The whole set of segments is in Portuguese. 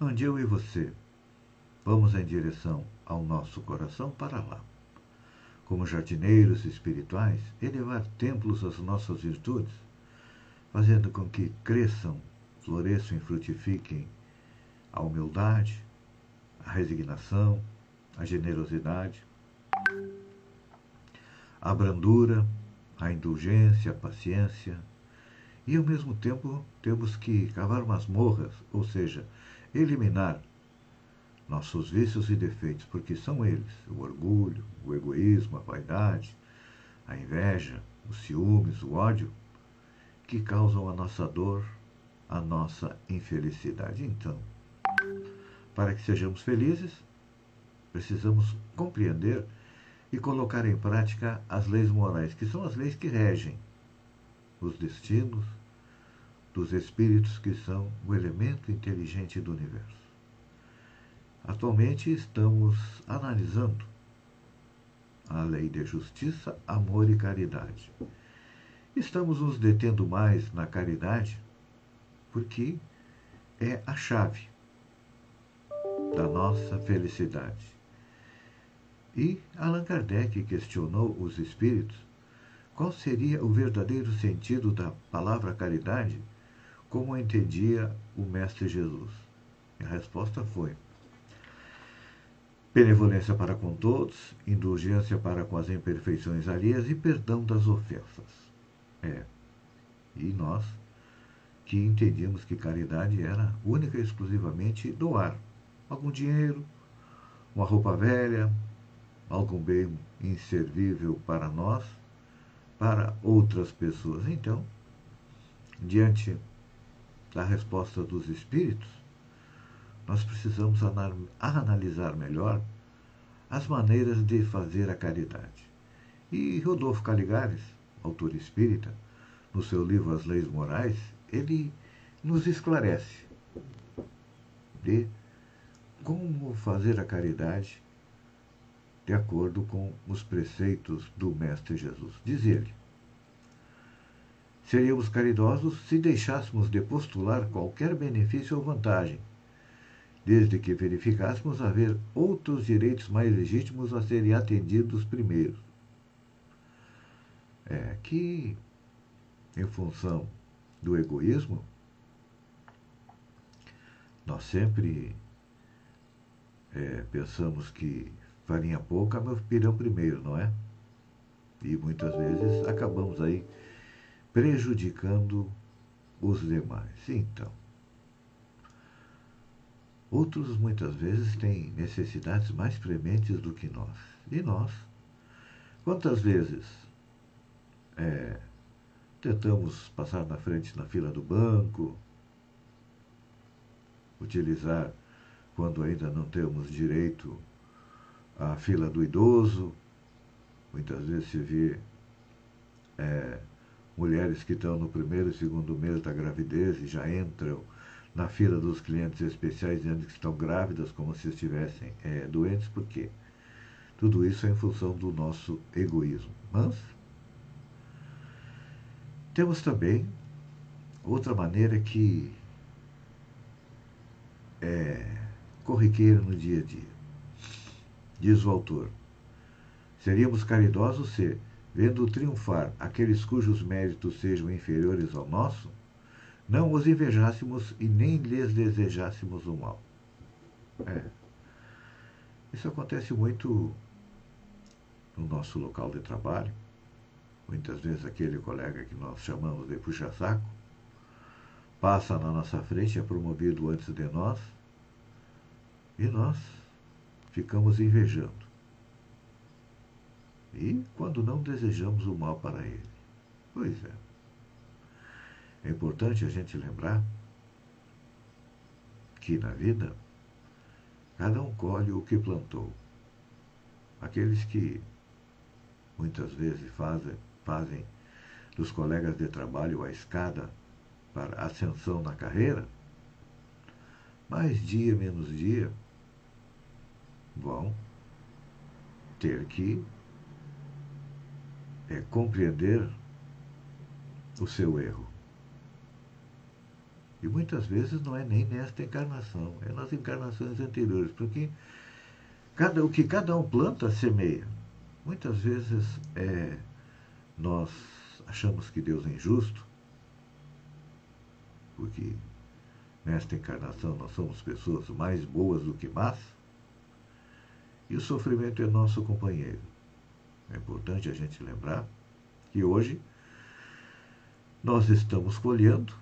onde eu e você vamos em direção ao nosso coração para lá. Como jardineiros espirituais, elevar templos às nossas virtudes, fazendo com que cresçam, floresçam e frutifiquem a humildade, a resignação, a generosidade, a brandura, a indulgência, a paciência, e ao mesmo tempo temos que cavar masmorras, ou seja, eliminar nossos vícios e defeitos, porque são eles: o orgulho, o egoísmo, a vaidade, a inveja, os ciúmes, o ódio, que causam a nossa dor, a nossa infelicidade. Então, para que sejamos felizes, precisamos compreender e colocar em prática as leis morais, que são as leis que regem os destinos dos espíritos que são o elemento inteligente do universo. Atualmente estamos analisando a lei de justiça, amor e caridade. Estamos nos detendo mais na caridade porque é a chave da nossa felicidade. E Allan Kardec questionou os espíritos qual seria o verdadeiro sentido da palavra caridade, como entendia o Mestre Jesus. A resposta foi: benevolência para com todos, indulgência para com as imperfeições alheias e perdão das ofensas. É. E nós que entendíamos que caridade era única e exclusivamente doar algum dinheiro, uma roupa velha, algum bem inservível para nós, para outras pessoas. Então, diante da resposta dos espíritos, nós precisamos analisar melhor as maneiras de fazer a caridade. E Rodolfo Caligares, autor espírita, no seu livro As Leis Morais, ele nos esclarece de como fazer a caridade de acordo com os preceitos do Mestre Jesus. Diz ele: Seríamos caridosos se deixássemos de postular qualquer benefício ou vantagem, desde que verificássemos haver outros direitos mais legítimos a serem atendidos primeiro. É que, em função do egoísmo, nós sempre é, pensamos que farinha pouca, meu pirão primeiro, não é? E muitas vezes acabamos aí prejudicando os demais. Então, outros muitas vezes têm necessidades mais prementes do que nós. E nós, quantas vezes é, tentamos passar na frente na fila do banco, utilizar quando ainda não temos direito a fila do idoso. Muitas vezes se vê é, mulheres que estão no primeiro e segundo mês da gravidez e já entram na fila dos clientes especiais dizendo que estão grávidas como se estivessem é, doentes, por quê? Tudo isso é em função do nosso egoísmo. Mas temos também outra maneira que é corriqueira no dia a dia diz o autor. Seríamos caridosos se, vendo triunfar aqueles cujos méritos sejam inferiores ao nosso, não os invejássemos e nem lhes desejássemos o mal. É. Isso acontece muito no nosso local de trabalho. Muitas vezes aquele colega que nós chamamos de puxa-saco passa na nossa frente, é promovido antes de nós, e nós ficamos invejando. E quando não desejamos o mal para ele. Pois é. É importante a gente lembrar que na vida cada um colhe o que plantou. Aqueles que muitas vezes fazem, fazem dos colegas de trabalho a escada para ascensão na carreira, mais dia menos dia vão ter que é, compreender o seu erro. E muitas vezes não é nem nesta encarnação, é nas encarnações anteriores, porque cada, o que cada um planta, semeia. Muitas vezes é, nós achamos que Deus é injusto, porque nesta encarnação nós somos pessoas mais boas do que más, e o sofrimento é nosso companheiro. É importante a gente lembrar que hoje nós estamos colhendo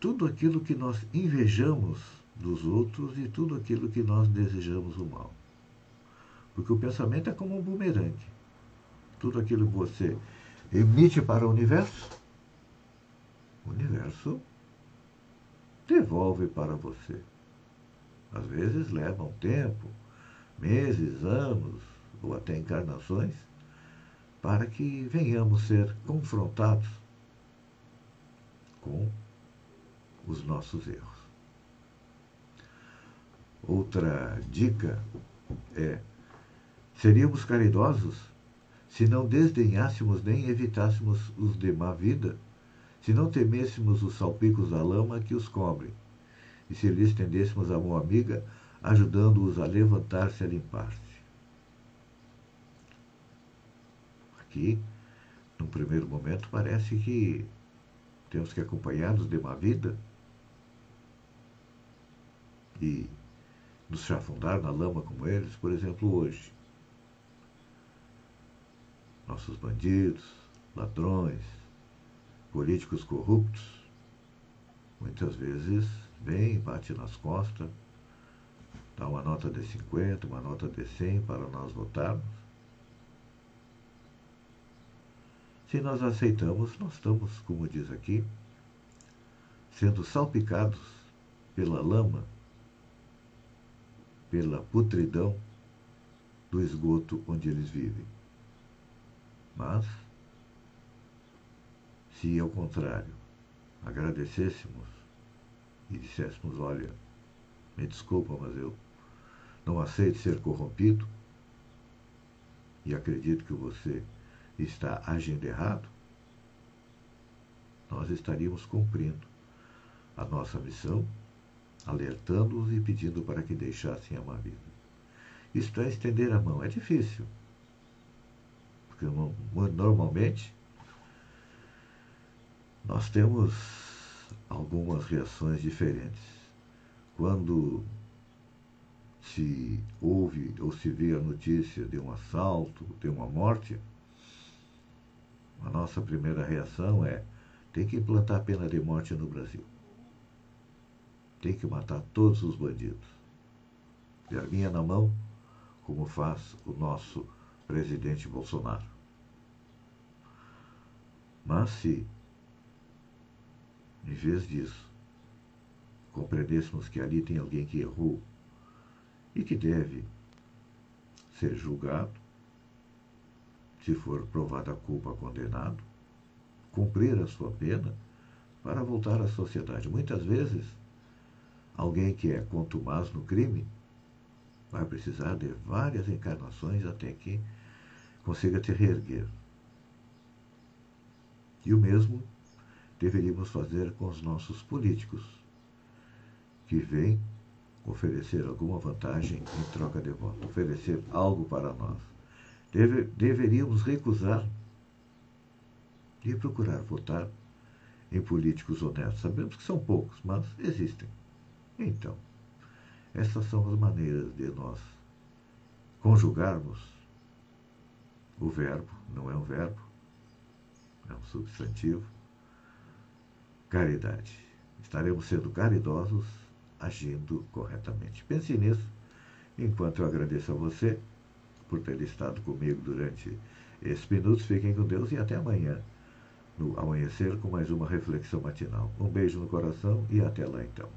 tudo aquilo que nós invejamos dos outros e tudo aquilo que nós desejamos o mal. Porque o pensamento é como um bumerangue. Tudo aquilo que você emite para o universo, o universo devolve para você. Às vezes leva um tempo, meses, anos ou até encarnações, para que venhamos ser confrontados com os nossos erros. Outra dica é: seríamos caridosos se não desdenhássemos nem evitássemos os de má vida, se não temêssemos os salpicos da lama que os cobrem, e se lhes tendêssemos a mão amiga, ajudando-os a levantar-se e a limpar-se. Aqui, num primeiro momento, parece que temos que acompanhar os de má vida e nos chafundar na lama como eles, por exemplo, hoje. Nossos bandidos, ladrões, políticos corruptos, muitas vezes vem, bate nas costas, dá uma nota de 50, uma nota de 100 para nós votarmos. Se nós aceitamos, nós estamos, como diz aqui, sendo salpicados pela lama pela putridão do esgoto onde eles vivem. Mas, se ao contrário agradecêssemos e disséssemos: Olha, me desculpa, mas eu não aceito ser corrompido e acredito que você está agindo errado, nós estaríamos cumprindo a nossa missão alertando-os e pedindo para que deixassem a má vida. Isto é estender a mão. É difícil. Porque normalmente nós temos algumas reações diferentes. Quando se ouve ou se vê a notícia de um assalto, de uma morte, a nossa primeira reação é: tem que implantar a pena de morte no Brasil tem que matar todos os bandidos. E arminha na mão, como faz o nosso presidente Bolsonaro. Mas se, em vez disso, compreendêssemos que ali tem alguém que errou e que deve ser julgado, se for provada a culpa, condenado, cumprir a sua pena para voltar à sociedade. Muitas vezes Alguém que é contumaz no crime vai precisar de várias encarnações até que consiga te reerguer. E o mesmo deveríamos fazer com os nossos políticos, que vêm oferecer alguma vantagem em troca de voto, oferecer algo para nós. Deve, deveríamos recusar e procurar votar em políticos honestos. Sabemos que são poucos, mas existem. Então, essas são as maneiras de nós conjugarmos o verbo, não é um verbo, é um substantivo, caridade. Estaremos sendo caridosos, agindo corretamente. Pense nisso, enquanto eu agradeço a você por ter estado comigo durante esses minutos. Fiquem com Deus e até amanhã, no amanhecer, com mais uma reflexão matinal. Um beijo no coração e até lá então.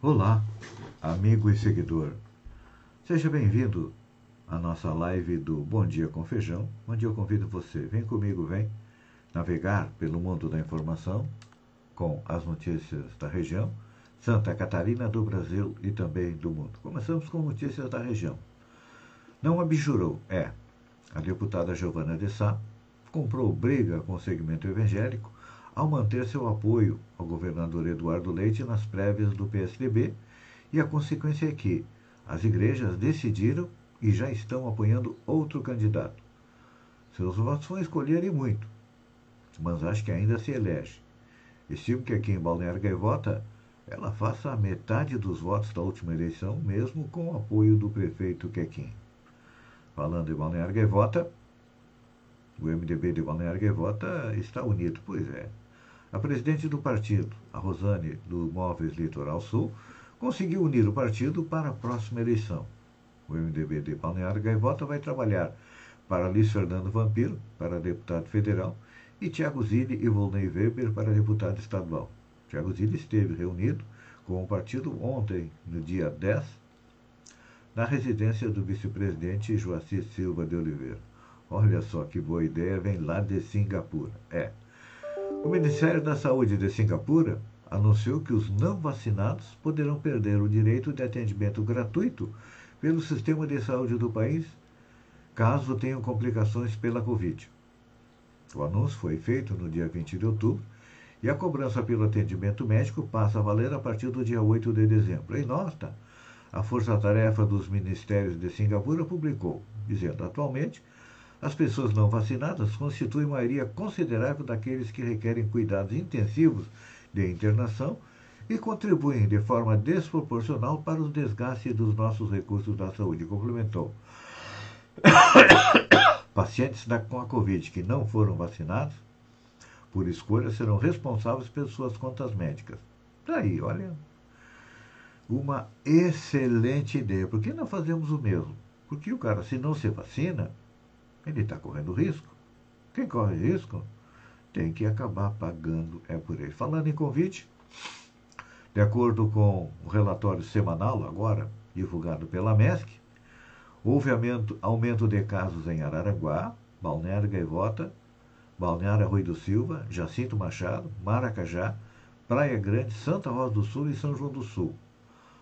Olá, amigo e seguidor. Seja bem-vindo à nossa live do Bom Dia com Feijão, onde eu convido você, vem comigo, vem navegar pelo mundo da informação com as notícias da região, Santa Catarina, do Brasil e também do mundo. Começamos com notícias da região. Não abjurou, é. A deputada Giovana de Sá comprou briga com o segmento evangélico ao manter seu apoio ao governador Eduardo Leite nas prévias do PSDB, e a consequência é que as igrejas decidiram e já estão apoiando outro candidato. Seus votos vão escolher e muito, mas acho que ainda se elege. Estimo que aqui em Balneário Gaivota ela faça a metade dos votos da última eleição, mesmo com o apoio do prefeito Quequim. Falando em Balneário Gaivota, o MDB de Balneário Gaivota está unido, pois é. A presidente do partido, a Rosane do Móveis Litoral Sul, conseguiu unir o partido para a próxima eleição. O MDB de Balneário Gaivota vai trabalhar para Luiz Fernando Vampiro, para deputado federal, e Tiago Zilli e Volney Weber para deputado estadual. Tiago Zilli esteve reunido com o partido ontem, no dia 10, na residência do vice-presidente Joacir Silva de Oliveira. Olha só que boa ideia, vem lá de Singapura. É. O Ministério da Saúde de Singapura anunciou que os não vacinados poderão perder o direito de atendimento gratuito pelo sistema de saúde do país caso tenham complicações pela Covid. O anúncio foi feito no dia 20 de outubro e a cobrança pelo atendimento médico passa a valer a partir do dia 8 de dezembro. Em nota, a Força Tarefa dos Ministérios de Singapura publicou, dizendo atualmente as pessoas não vacinadas constituem maioria considerável daqueles que requerem cuidados intensivos de internação e contribuem de forma desproporcional para o desgaste dos nossos recursos da saúde, complementou. Pacientes da, com a Covid que não foram vacinados, por escolha, serão responsáveis pelas suas contas médicas. Daí, olha, uma excelente ideia. Por que não fazemos o mesmo? Porque o cara, se não se vacina, ele está correndo risco. Quem corre risco tem que acabar pagando é por ele. Falando em convite, de acordo com o relatório semanal agora divulgado pela MESC, houve aumento, aumento de casos em Araranguá, Balneário Gaivota, Balneário Rui do Silva, Jacinto Machado, Maracajá, Praia Grande, Santa Rosa do Sul e São João do Sul.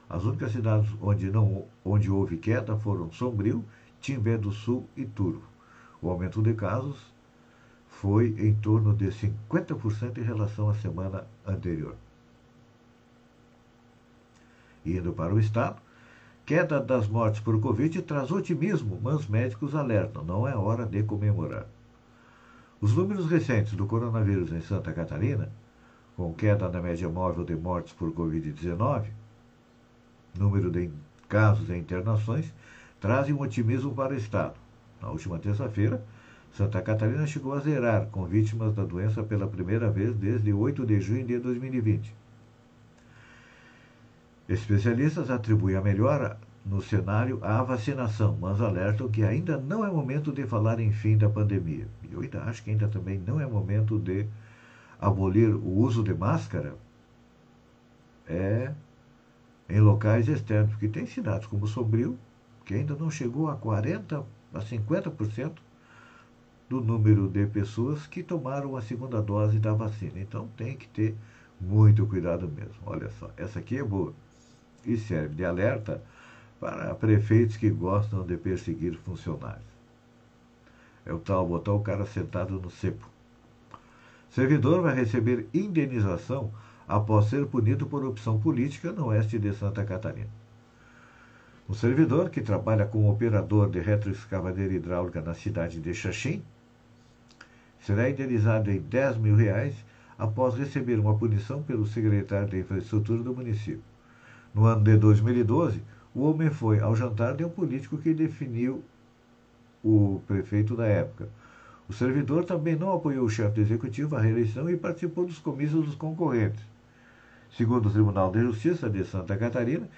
As únicas cidades onde, não, onde houve queda foram Sombrio, Timbé do Sul e Turvo. O aumento de casos foi em torno de 50% em relação à semana anterior. Indo para o Estado, queda das mortes por Covid traz otimismo, mas médicos alertam, não é hora de comemorar. Os números recentes do coronavírus em Santa Catarina, com queda na média móvel de mortes por Covid-19, número de casos e internações, trazem um otimismo para o Estado. Na última terça-feira, Santa Catarina chegou a zerar com vítimas da doença pela primeira vez desde 8 de junho de 2020. Especialistas atribuem a melhora no cenário à vacinação, mas alertam que ainda não é momento de falar em fim da pandemia. Eu ainda acho que ainda também não é momento de abolir o uso de máscara é em locais externos, porque tem cidades como Sombrio, que ainda não chegou a 40 a 50% do número de pessoas que tomaram a segunda dose da vacina. Então tem que ter muito cuidado mesmo. Olha só, essa aqui é boa e serve de alerta para prefeitos que gostam de perseguir funcionários. É o tal botar o cara sentado no cepo. Servidor vai receber indenização após ser punido por opção política no oeste de Santa Catarina. Um servidor que trabalha como operador de retroescavadeira hidráulica na cidade de Xaxim será indenizado em 10 mil reais após receber uma punição pelo secretário de infraestrutura do município. No ano de 2012, o homem foi ao jantar de um político que definiu o prefeito da época. O servidor também não apoiou o chefe do executivo à reeleição e participou dos comícios dos concorrentes. Segundo o Tribunal de Justiça de Santa Catarina,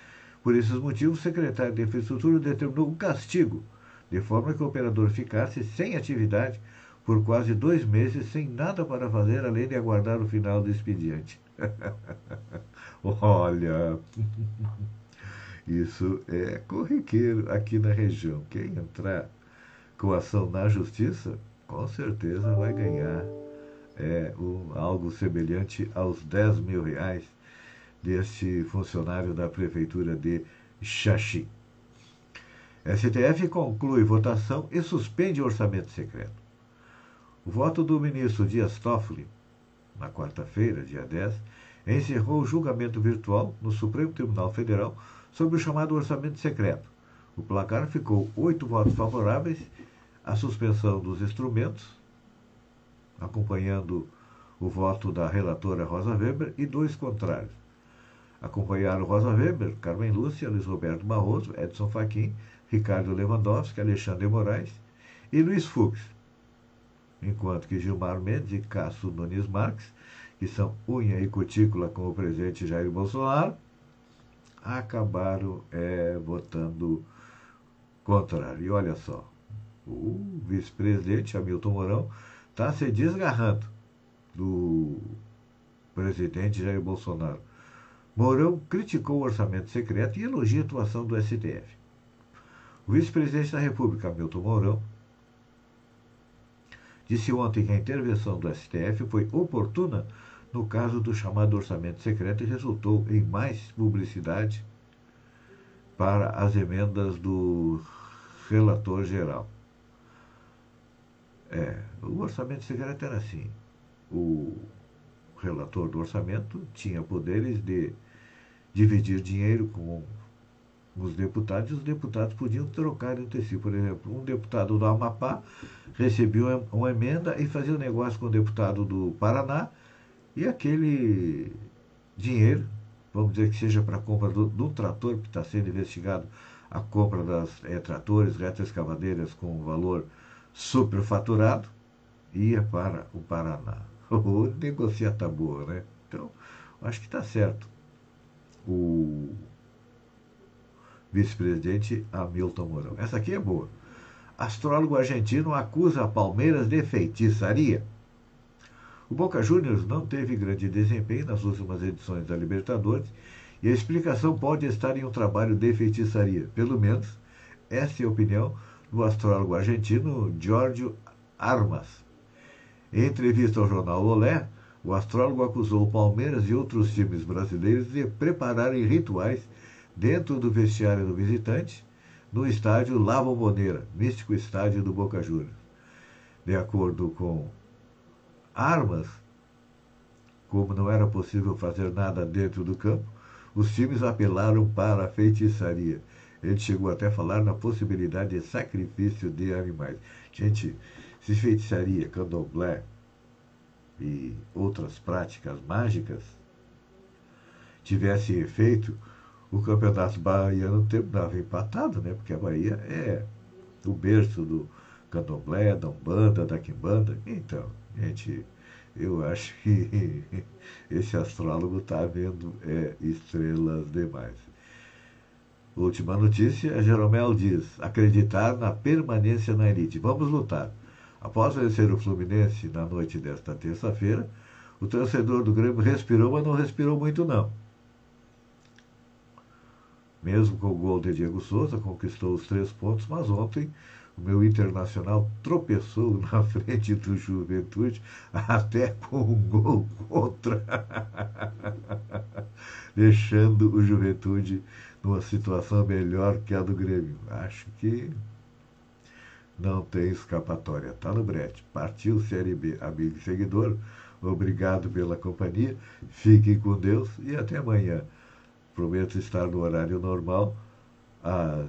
por esses motivos, o secretário de Infraestrutura determinou um castigo, de forma que o operador ficasse sem atividade por quase dois meses sem nada para fazer além de aguardar o final do expediente. Olha, isso é corriqueiro aqui na região. Quem entrar com ação na justiça, com certeza vai ganhar é, um, algo semelhante aos 10 mil reais deste funcionário da prefeitura de Xaxim. STF conclui votação e suspende o orçamento secreto. O voto do ministro Dias Toffoli, na quarta-feira, dia 10, encerrou o julgamento virtual no Supremo Tribunal Federal sobre o chamado orçamento secreto. O placar ficou oito votos favoráveis à suspensão dos instrumentos, acompanhando o voto da relatora Rosa Weber, e dois contrários. Acompanharam Rosa Weber, Carmen Lúcia, Luiz Roberto Barroso, Edson Fachin, Ricardo Lewandowski, Alexandre Moraes e Luiz Fux. Enquanto que Gilmar Mendes e Cássio Nunes Marques, que são unha e cutícula com o presidente Jair Bolsonaro, acabaram é, votando contrário. E olha só, o vice-presidente Hamilton Mourão está se desgarrando do presidente Jair Bolsonaro. Mourão criticou o orçamento secreto e elogia a atuação do STF. O vice-presidente da República, Hamilton Mourão, disse ontem que a intervenção do STF foi oportuna no caso do chamado orçamento secreto e resultou em mais publicidade para as emendas do relator geral. É, o orçamento secreto era assim. O relator do orçamento tinha poderes de dividir dinheiro com os deputados e os deputados podiam trocar entre si. Por exemplo, um deputado do Amapá recebia uma emenda e fazia um negócio com o deputado do Paraná e aquele dinheiro, vamos dizer que seja para a compra do, do trator que está sendo investigado, a compra das é, tratores, retroescavadeiras com valor superfaturado, ia para o Paraná. O negociata tá boa, né? Então, acho que está certo o vice-presidente Hamilton Mourão. Essa aqui é boa. Astrólogo argentino acusa Palmeiras de feitiçaria. O Boca Juniors não teve grande desempenho nas últimas edições da Libertadores e a explicação pode estar em um trabalho de feitiçaria. Pelo menos, essa é a opinião do astrólogo argentino Giorgio Armas. Em entrevista ao jornal Olé, o astrólogo acusou o Palmeiras e outros times brasileiros de prepararem rituais dentro do vestiário do visitante no estádio La Bombonera, místico estádio do Boca Juniors. De acordo com Armas, como não era possível fazer nada dentro do campo, os times apelaram para a feitiçaria. Ele chegou até a falar na possibilidade de sacrifício de animais. Gente, se feitiçaria, candomblé, e outras práticas mágicas tivessem efeito, o campeonato baiano terminava empatado, né? Porque a Bahia é o berço do candomblé, da umbanda, da quimbanda. Então, gente, eu acho que esse astrólogo está vendo é, estrelas demais. Última notícia, Jeromel diz, acreditar na permanência na elite. Vamos lutar. Após vencer o Fluminense na noite desta terça-feira, o torcedor do Grêmio respirou, mas não respirou muito não. Mesmo com o gol de Diego Souza, conquistou os três pontos, mas ontem o meu internacional tropeçou na frente do Juventude, até com um gol contra, deixando o Juventude numa situação melhor que a do Grêmio. Acho que não tem escapatória. Tá no brete. Partiu Série B, amigo e seguidor. Obrigado pela companhia. Fiquem com Deus e até amanhã. Prometo estar no horário normal, às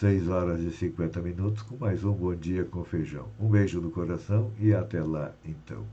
6 horas e 50 minutos, com mais um Bom Dia com Feijão. Um beijo no coração e até lá, então.